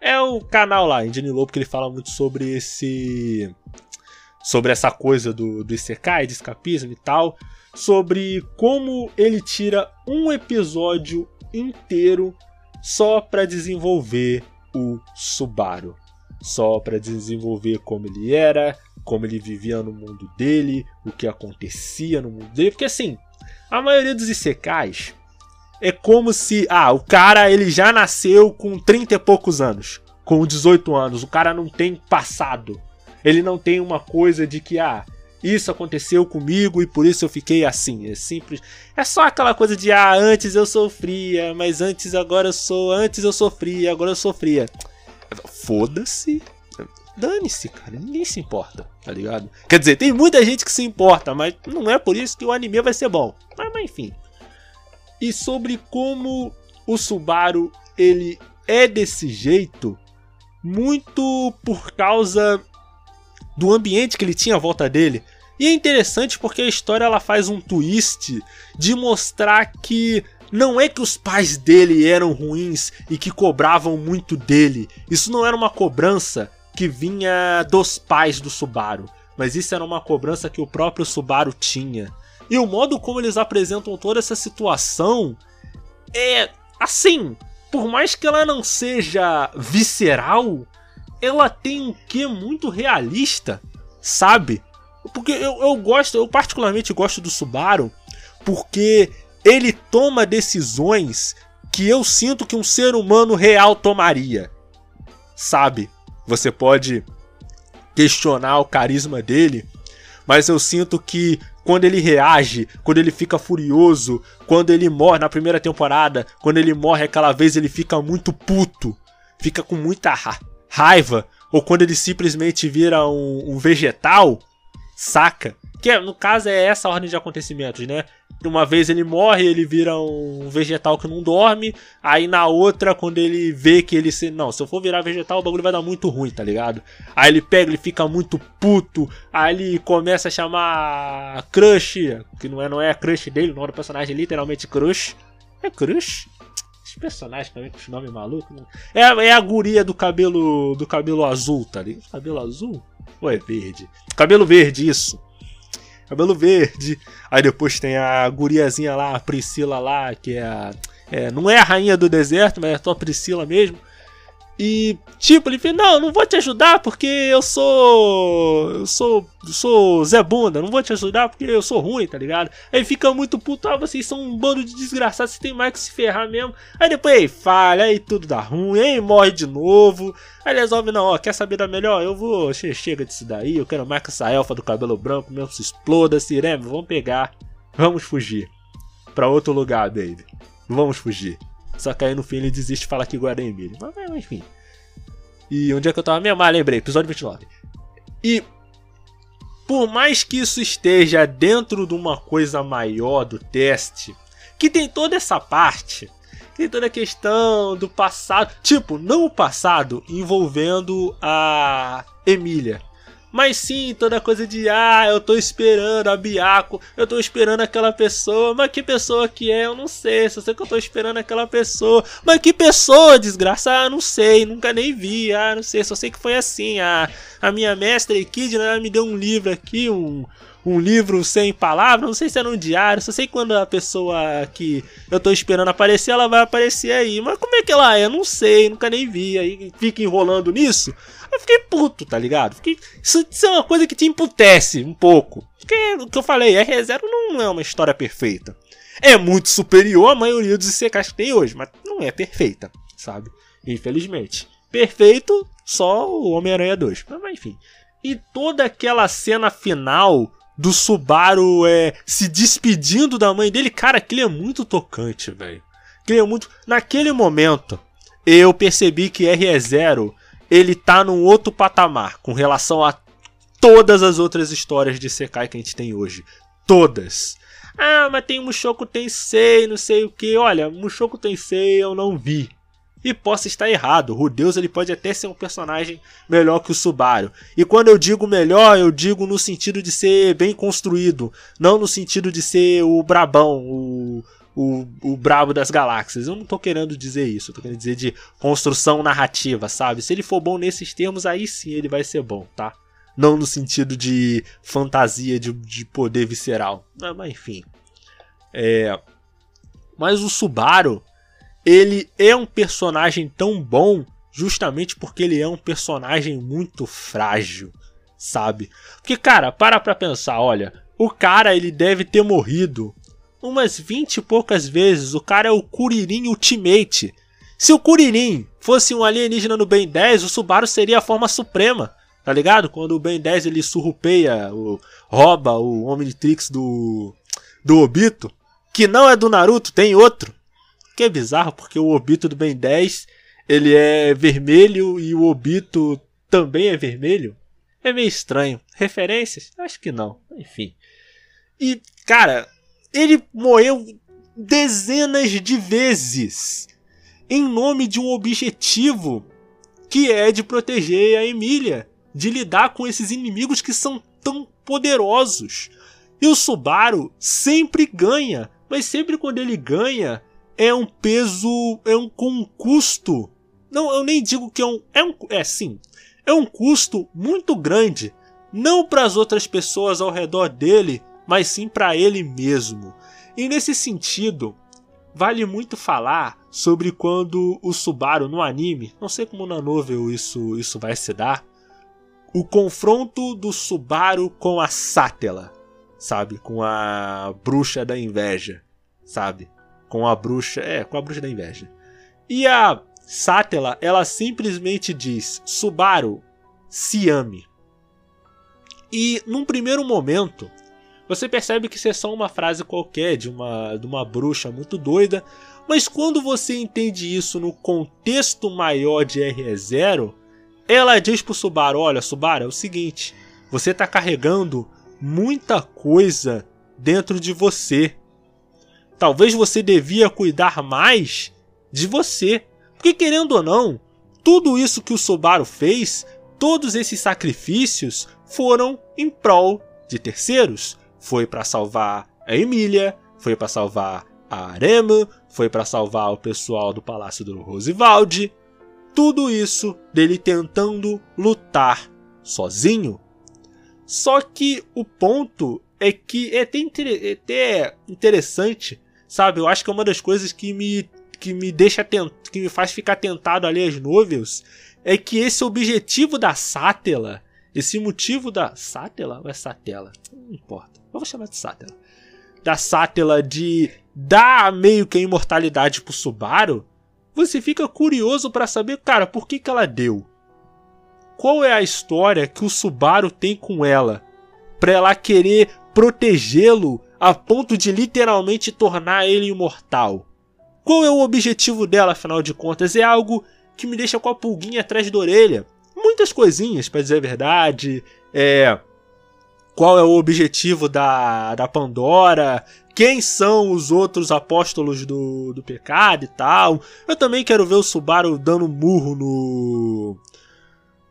É o canal lá, Endine Lobo, que ele fala muito sobre esse. Sobre essa coisa do, do Isekai, de escapismo e tal. Sobre como ele tira um episódio inteiro só para desenvolver o Subaru, só para desenvolver como ele era, como ele vivia no mundo dele, o que acontecia no mundo dele, porque assim, a maioria dos isekais é como se, ah, o cara ele já nasceu com 30 e poucos anos, com 18 anos, o cara não tem passado. Ele não tem uma coisa de que, ah, isso aconteceu comigo e por isso eu fiquei assim. É simples. É só aquela coisa de ah, antes eu sofria, mas antes agora eu sou, antes eu sofria, agora eu sofria. Foda-se. Dane-se, cara, ninguém se importa, tá ligado? Quer dizer, tem muita gente que se importa, mas não é por isso que o anime vai ser bom. Mas, mas enfim. E sobre como o Subaru ele é desse jeito, muito por causa do ambiente que ele tinha à volta dele. E é interessante porque a história ela faz um twist de mostrar que não é que os pais dele eram ruins e que cobravam muito dele. Isso não era uma cobrança que vinha dos pais do Subaru, mas isso era uma cobrança que o próprio Subaru tinha. E o modo como eles apresentam toda essa situação é assim, por mais que ela não seja visceral, ela tem um quê muito realista, sabe? Porque eu, eu gosto, eu particularmente gosto do Subaru, porque ele toma decisões que eu sinto que um ser humano real tomaria. Sabe? Você pode questionar o carisma dele, mas eu sinto que quando ele reage, quando ele fica furioso, quando ele morre na primeira temporada, quando ele morre aquela vez, ele fica muito puto, fica com muita ra raiva, ou quando ele simplesmente vira um, um vegetal, saca? Que no caso é essa ordem de acontecimentos, né? Uma vez ele morre, ele vira um vegetal que não dorme. Aí na outra, quando ele vê que ele se. Não, se eu for virar vegetal, o bagulho vai dar muito ruim, tá ligado? Aí ele pega, ele fica muito puto. Aí ele começa a chamar Crush, que não é, não é a crush dele, o nome do personagem é literalmente Crush. É Crush? Esse personagem também com esse nome maluco. Né? É, é a guria do cabelo do cabelo azul, tá ligado? Cabelo azul? Ou é verde? Cabelo verde, isso cabelo verde. Aí depois tem a guriazinha lá, a Priscila lá, que é a. É, não é a rainha do deserto, mas é só Priscila mesmo. E, tipo, ele fala, não, não vou te ajudar porque eu sou. Eu sou. Sou Zé Bunda, não vou te ajudar porque eu sou ruim, tá ligado? Aí fica muito puto, ah, vocês são um bando de desgraçados, você tem mais que se ferrar mesmo. Aí depois aí falha, aí tudo dá ruim, aí morre de novo. Aí resolve, não, ó, quer saber da melhor? Eu vou. Chega disso daí, eu quero mais que essa elfa do cabelo branco mesmo se exploda, Sirene, vamos pegar. Vamos fugir. Pra outro lugar, baby. Vamos fugir. Só que aí no fim ele desiste e fala que Guarda Emílio. Mas enfim. E onde é que eu tava mesmo? Ah, lembrei, episódio 29. E por mais que isso esteja dentro de uma coisa maior do teste, que tem toda essa parte, tem toda a questão do passado, tipo, não o passado envolvendo a Emília, mas sim, toda coisa de ah, eu tô esperando a Biaco, eu tô esperando aquela pessoa, mas que pessoa que é, eu não sei, só sei que eu tô esperando aquela pessoa, mas que pessoa, desgraça, ah, não sei, nunca nem vi, ah, não sei, só sei que foi assim, ah, a minha mestra Kid, né, me deu um livro aqui, um, um livro sem palavras, não sei se era um diário, só sei quando a pessoa que eu tô esperando aparecer, ela vai aparecer aí. Mas como é que ela é? Eu não sei, nunca nem vi. Aí fica enrolando nisso. Eu fiquei puto, tá ligado? Fiquei... Isso, isso, é uma coisa que te emputece um pouco. Porque o que eu falei, R0 não é uma história perfeita. É muito superior à maioria dos ICKs que tem hoje, mas não é perfeita, sabe? Infelizmente. Perfeito só o Homem-Aranha 2. Mas enfim. E toda aquela cena final do Subaru é, se despedindo da mãe dele, cara, aquilo é muito tocante, velho. é muito. Naquele momento, eu percebi que R0 ele tá num outro patamar com relação a todas as outras histórias de Sekai que a gente tem hoje. Todas. Ah, mas tem Mushoku Tensei, não sei o que. Olha, Mushoku Tensei eu não vi. E posso estar errado, o Rudeus ele pode até ser um personagem melhor que o Subaru. E quando eu digo melhor, eu digo no sentido de ser bem construído, não no sentido de ser o brabão, o, o, o brabo das galáxias. Eu não tô querendo dizer isso, eu tô querendo dizer de construção narrativa, sabe? Se ele for bom nesses termos, aí sim ele vai ser bom, tá? Não no sentido de fantasia, de, de poder visceral. Mas enfim. É... Mas o Subaru, ele é um personagem tão bom justamente porque ele é um personagem muito frágil, sabe? Porque, cara, para pra pensar, olha, o cara ele deve ter morrido umas 20 e poucas vezes. O cara é o Kuririn Ultimate. Se o Kuririn fosse um alienígena no Ben 10, o Subaru seria a forma suprema. Tá ligado? Quando o Ben 10 ele surrupeia, o, rouba o Omnitrix do, do Obito, que não é do Naruto, tem outro que é bizarro, porque o Obito do Ben 10 ele é vermelho e o Obito também é vermelho. É meio estranho. Referências? Acho que não. Enfim. E, cara, ele morreu dezenas de vezes em nome de um objetivo que é de proteger a Emília, de lidar com esses inimigos que são tão poderosos. E o Subaru sempre ganha, mas sempre quando ele ganha, é um peso, é um com um custo. Não, eu nem digo que é um, é um, é sim, é um custo muito grande, não para as outras pessoas ao redor dele, mas sim para ele mesmo. E nesse sentido, vale muito falar sobre quando o Subaru no anime, não sei como na novel isso isso vai se dar, o confronto do Subaru com a Sátela, sabe, com a bruxa da inveja sabe? Com a bruxa, é, com a bruxa da inveja. E a Satela, ela simplesmente diz: Subaru, se ame. E num primeiro momento, você percebe que isso é só uma frase qualquer de uma, de uma bruxa muito doida, mas quando você entende isso no contexto maior de RE0, ela diz pro Subaru: Olha, Subaru, é o seguinte, você tá carregando muita coisa dentro de você. Talvez você devia cuidar mais de você. Porque querendo ou não, tudo isso que o Subaru fez, todos esses sacrifícios foram em prol de terceiros. Foi para salvar a Emília, foi para salvar a Arema, foi para salvar o pessoal do Palácio do Rosivaldi. Tudo isso dele tentando lutar sozinho. Só que o ponto é que é até, é até interessante, sabe? Eu acho que é uma das coisas que me que me deixa que me faz ficar tentado a ler as novels é que esse objetivo da Sátela, esse motivo da Sátela ou é Satela? Não importa. Eu vou chamar de Sátela. Da Sátela de dar meio que a imortalidade pro Subaru, você fica curioso para saber, cara, por que que ela deu? Qual é a história que o Subaru tem com ela? Pra ela querer protegê-lo a ponto de literalmente tornar ele imortal. Qual é o objetivo dela, afinal de contas? É algo que me deixa com a pulguinha atrás da orelha. Muitas coisinhas, para dizer a verdade. É. Qual é o objetivo da, da Pandora? Quem são os outros apóstolos do, do pecado e tal? Eu também quero ver o Subaru dando murro no.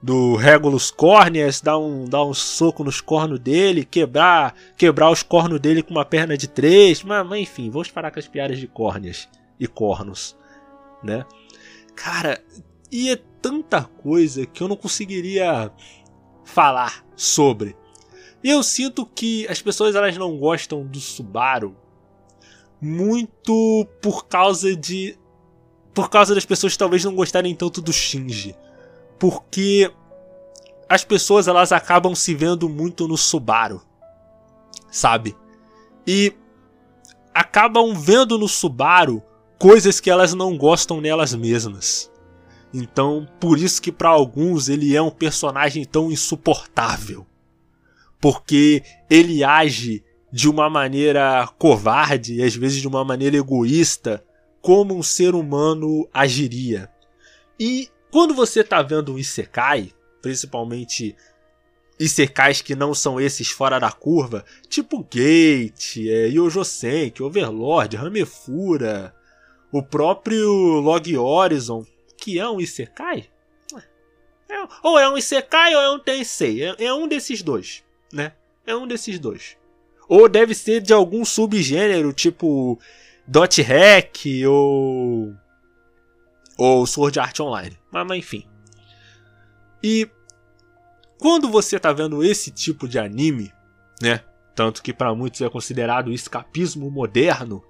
Do Regulus Corneas, dar um, dar um soco nos cornos dele, quebrar quebrar os cornos dele com uma perna de três. Mas, mas enfim, vamos parar com as piadas de córneas e cornos, né? Cara, e é tanta coisa que eu não conseguiria falar sobre. E eu sinto que as pessoas elas não gostam do Subaru muito por causa de por causa das pessoas talvez não gostarem tanto do Shinji, porque as pessoas elas acabam se vendo muito no Subaru, sabe? E acabam vendo no Subaru coisas que elas não gostam nelas mesmas. Então, por isso que para alguns ele é um personagem tão insuportável. Porque ele age de uma maneira covarde e às vezes de uma maneira egoísta, como um ser humano agiria. E quando você tá vendo um Isekai, principalmente Isekais que não são esses fora da curva, tipo Gate, é, Yojo Senki, Overlord, Ramefura, o próprio Log Horizon, que é um Isekai. É, ou é um Isekai ou é um Tensei. É, é um desses dois, né? É um desses dois. Ou deve ser de algum subgênero, tipo Dot Hack ou. Ou Sword Art Online. Mas, mas enfim. E quando você tá vendo esse tipo de anime, né? Tanto que para muitos é considerado escapismo moderno,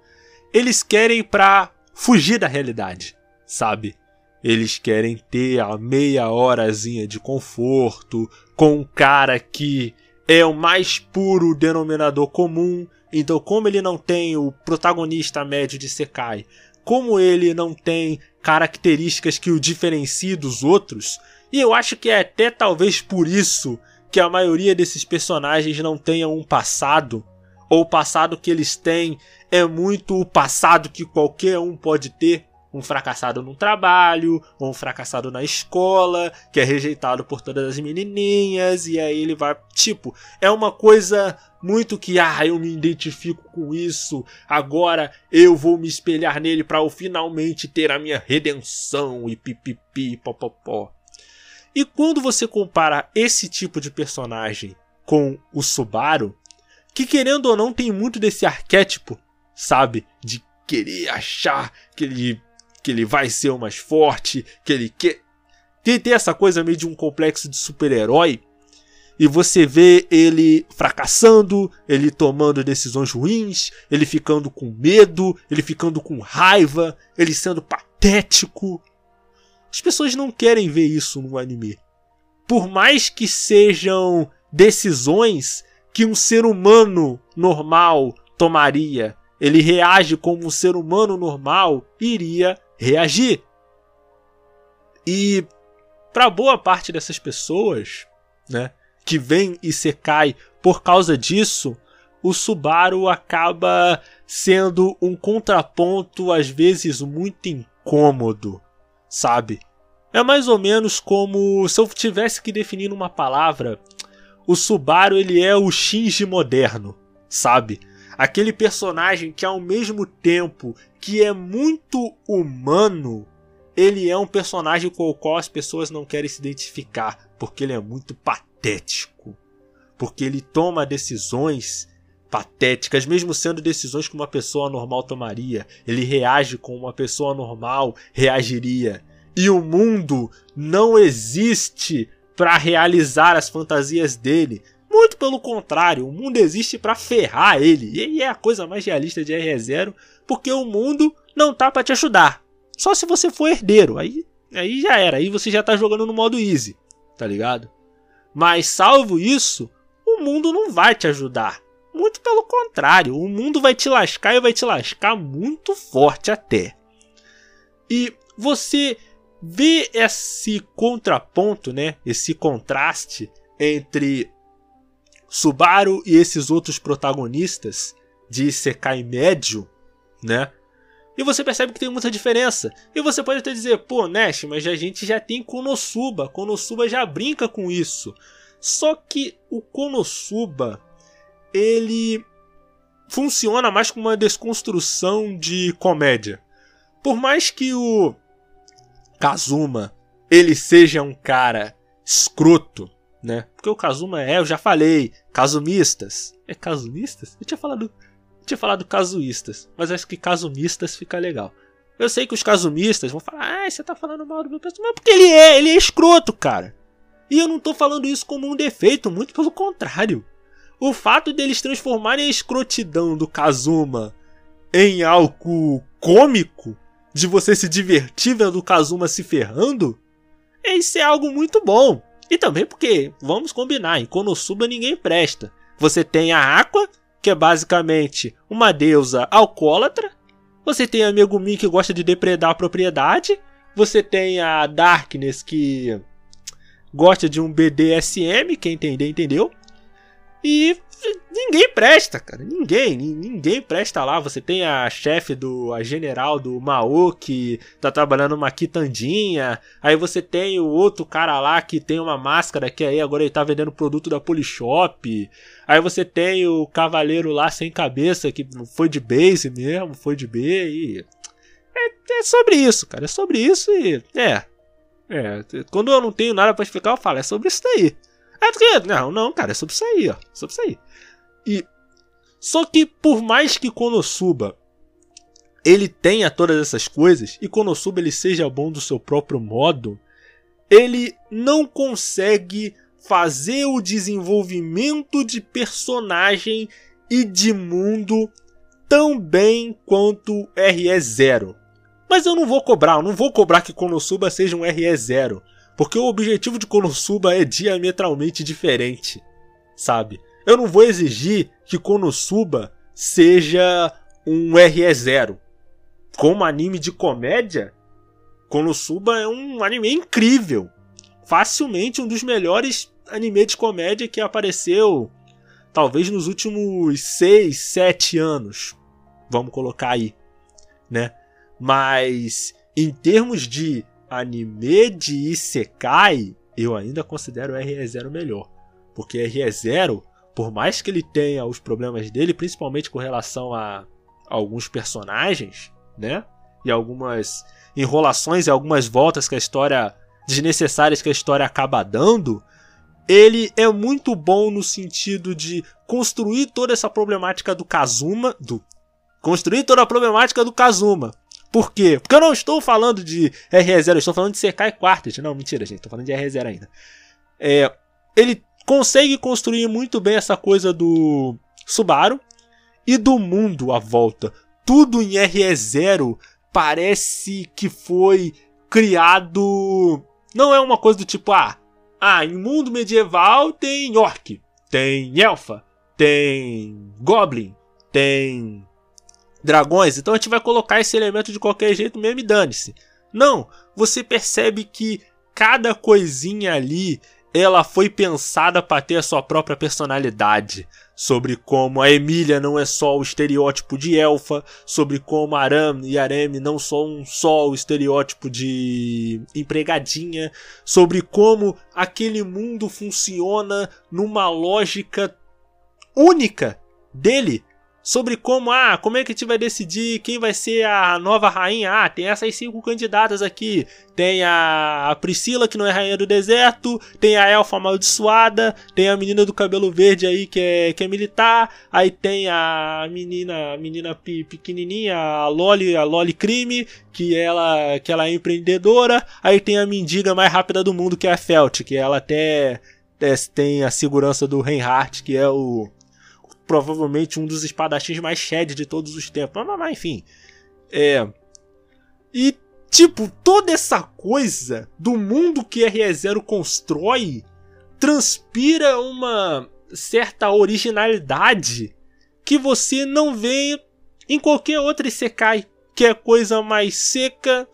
eles querem pra fugir da realidade, sabe? Eles querem ter a meia horazinha de conforto com um cara que é o mais puro denominador comum. Então, como ele não tem o protagonista médio de Sekai, como ele não tem características que o diferenciem dos outros, e eu acho que é até talvez por isso que a maioria desses personagens não tenham um passado, ou o passado que eles têm é muito o passado que qualquer um pode ter. Um fracassado no trabalho, ou um fracassado na escola, que é rejeitado por todas as menininhas, e aí ele vai. Tipo, é uma coisa muito que, ah, eu me identifico com isso, agora eu vou me espelhar nele para eu finalmente ter a minha redenção e pipipi, popopó. E quando você compara esse tipo de personagem com o Subaru, que querendo ou não tem muito desse arquétipo sabe? De querer achar que ele, que ele vai ser o mais forte, que ele quer. Tem, tem essa coisa meio de um complexo de super-herói. E você vê ele fracassando, ele tomando decisões ruins, ele ficando com medo, ele ficando com raiva, ele sendo patético. As pessoas não querem ver isso no anime. Por mais que sejam decisões que um ser humano normal tomaria ele reage como um ser humano normal iria reagir. E para boa parte dessas pessoas, né, que vem e se cai por causa disso, o Subaru acaba sendo um contraponto às vezes muito incômodo, sabe? É mais ou menos como se eu tivesse que definir uma palavra, o Subaru ele é o Shinji moderno, sabe? Aquele personagem que ao mesmo tempo que é muito humano, ele é um personagem com o qual as pessoas não querem se identificar, porque ele é muito patético. Porque ele toma decisões patéticas, mesmo sendo decisões que uma pessoa normal tomaria. Ele reage como uma pessoa normal reagiria. E o mundo não existe para realizar as fantasias dele. Muito pelo contrário, o mundo existe para ferrar ele. E é a coisa mais realista de R0, porque o mundo não tá para te ajudar. Só se você for herdeiro, aí, aí já era, aí você já tá jogando no modo easy, tá ligado? Mas salvo isso, o mundo não vai te ajudar. Muito pelo contrário, o mundo vai te lascar e vai te lascar muito forte até. E você vê esse contraponto, né? Esse contraste entre Subaru e esses outros protagonistas de Sekai médio, né? E você percebe que tem muita diferença. E você pode até dizer, pô, Nash, mas a gente já tem Konosuba. Konosuba já brinca com isso. Só que o Konosuba, ele funciona mais como uma desconstrução de comédia. Por mais que o Kazuma ele seja um cara escroto, né? Porque o Kazuma é, eu já falei, casumistas. É casumistas? Eu tinha falado tinha falado casuístas, mas acho que casumistas fica legal. Eu sei que os casumistas vão falar, ah, você tá falando mal do meu personagem. Mas porque ele é, ele é escroto, cara. E eu não tô falando isso como um defeito, muito pelo contrário. O fato deles transformarem a escrotidão do Kazuma em algo cômico, de você se divertir vendo o Kazuma se ferrando, isso é algo muito bom. E também porque, vamos combinar, em Konosuba ninguém presta. Você tem a Aqua, que é basicamente uma deusa alcoólatra. Você tem a Megumi que gosta de depredar a propriedade. Você tem a Darkness que gosta de um BDSM, quem entender, entendeu. E ninguém presta, cara. Ninguém, ninguém presta lá. Você tem a chefe do. a general do Mao que tá trabalhando numa quitandinha. Aí você tem o outro cara lá que tem uma máscara que aí agora ele tá vendendo produto da Polishop. Aí você tem o cavaleiro lá sem cabeça que foi de base mesmo, foi de B e. É, é sobre isso, cara. É sobre isso e. É. É. Quando eu não tenho nada para explicar, eu falo, é sobre isso daí. É não, não, cara, é sobre isso aí, ó. Sobre isso aí. E só que por mais que Konosuba ele tenha todas essas coisas e Konosuba ele seja bom do seu próprio modo, ele não consegue fazer o desenvolvimento de personagem e de mundo tão bem quanto RE0. Mas eu não vou cobrar, eu não vou cobrar que Konosuba seja um RE0, porque o objetivo de Konosuba é diametralmente diferente, sabe? Eu não vou exigir que Konosuba seja um RE0. Como anime de comédia, Konosuba é um anime incrível. Facilmente um dos melhores animes de comédia que apareceu, talvez nos últimos 6, 7 anos. Vamos colocar aí, né? Mas em termos de anime de Isekai, eu ainda considero o RE0 melhor. Porque RE0 por mais que ele tenha os problemas dele, principalmente com relação a alguns personagens, né? E algumas enrolações e algumas voltas que a história desnecessárias que a história acaba dando, ele é muito bom no sentido de construir toda essa problemática do Kazuma, do construir toda a problemática do Kazuma. Por quê? Porque eu não estou falando de RE0, eu estou falando de Sekai Quartet. Não, mentira, gente, estou falando de RE0 ainda. É, ele consegue construir muito bem essa coisa do Subaru e do mundo à volta. Tudo em RE0 parece que foi criado. Não é uma coisa do tipo, ah, ah, em mundo medieval tem orc, tem elfa, tem goblin, tem dragões, então a gente vai colocar esse elemento de qualquer jeito mesmo e dane-se. Não, você percebe que cada coisinha ali ela foi pensada para ter a sua própria personalidade. Sobre como a Emília não é só o estereótipo de elfa, sobre como Aram e Aremi não são só o estereótipo de empregadinha, sobre como aquele mundo funciona numa lógica única dele sobre como, ah, como é que a gente vai decidir quem vai ser a nova rainha. Ah, tem essas cinco candidatas aqui. Tem a Priscila, que não é rainha do deserto. Tem a Elfa amaldiçoada. Tem a menina do cabelo verde aí, que é, que é militar. Aí tem a menina, a menina pequenininha, a Loli, a Loli Crime, que ela, que ela é empreendedora. Aí tem a mendiga mais rápida do mundo, que é a Felt, que ela até, até tem a segurança do Reinhardt, que é o provavelmente um dos espadachins mais shed de todos os tempos. Mas, mas enfim. É. E, tipo, toda essa coisa do mundo que RE0 constrói transpira uma certa originalidade que você não vê em qualquer outro Isekai. Que é coisa mais seca,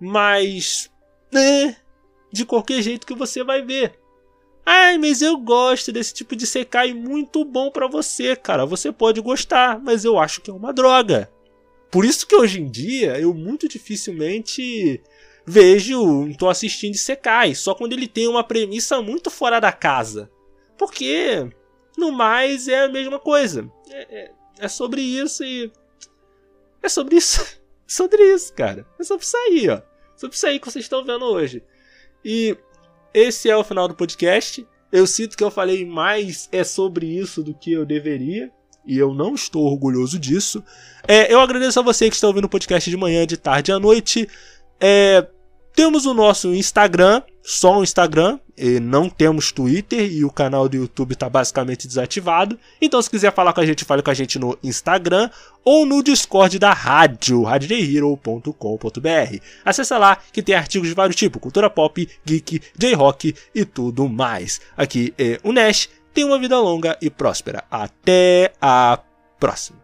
mais. Né, de qualquer jeito que você vai ver. Ai, mas eu gosto desse tipo de secai muito bom para você, cara. Você pode gostar, mas eu acho que é uma droga. Por isso que hoje em dia eu muito dificilmente vejo, tô assistindo secai, só quando ele tem uma premissa muito fora da casa. Porque no mais é a mesma coisa. É, é, é sobre isso e é sobre isso, sobre isso, cara. É sobre isso aí, ó. Sobre isso aí que vocês estão vendo hoje. E esse é o final do podcast. Eu sinto que eu falei mais é sobre isso do que eu deveria. E eu não estou orgulhoso disso. É, eu agradeço a você que está ouvindo o podcast de manhã, de tarde à noite. É, temos o nosso Instagram, só o Instagram, não temos Twitter e o canal do YouTube está basicamente desativado. Então, se quiser falar com a gente, fale com a gente no Instagram ou no Discord da rádio, radiojhero.com.br. Acesse lá que tem artigos de vários tipos, cultura pop, geek, J-rock e tudo mais. Aqui é o Nash, tenha uma vida longa e próspera. Até a próxima.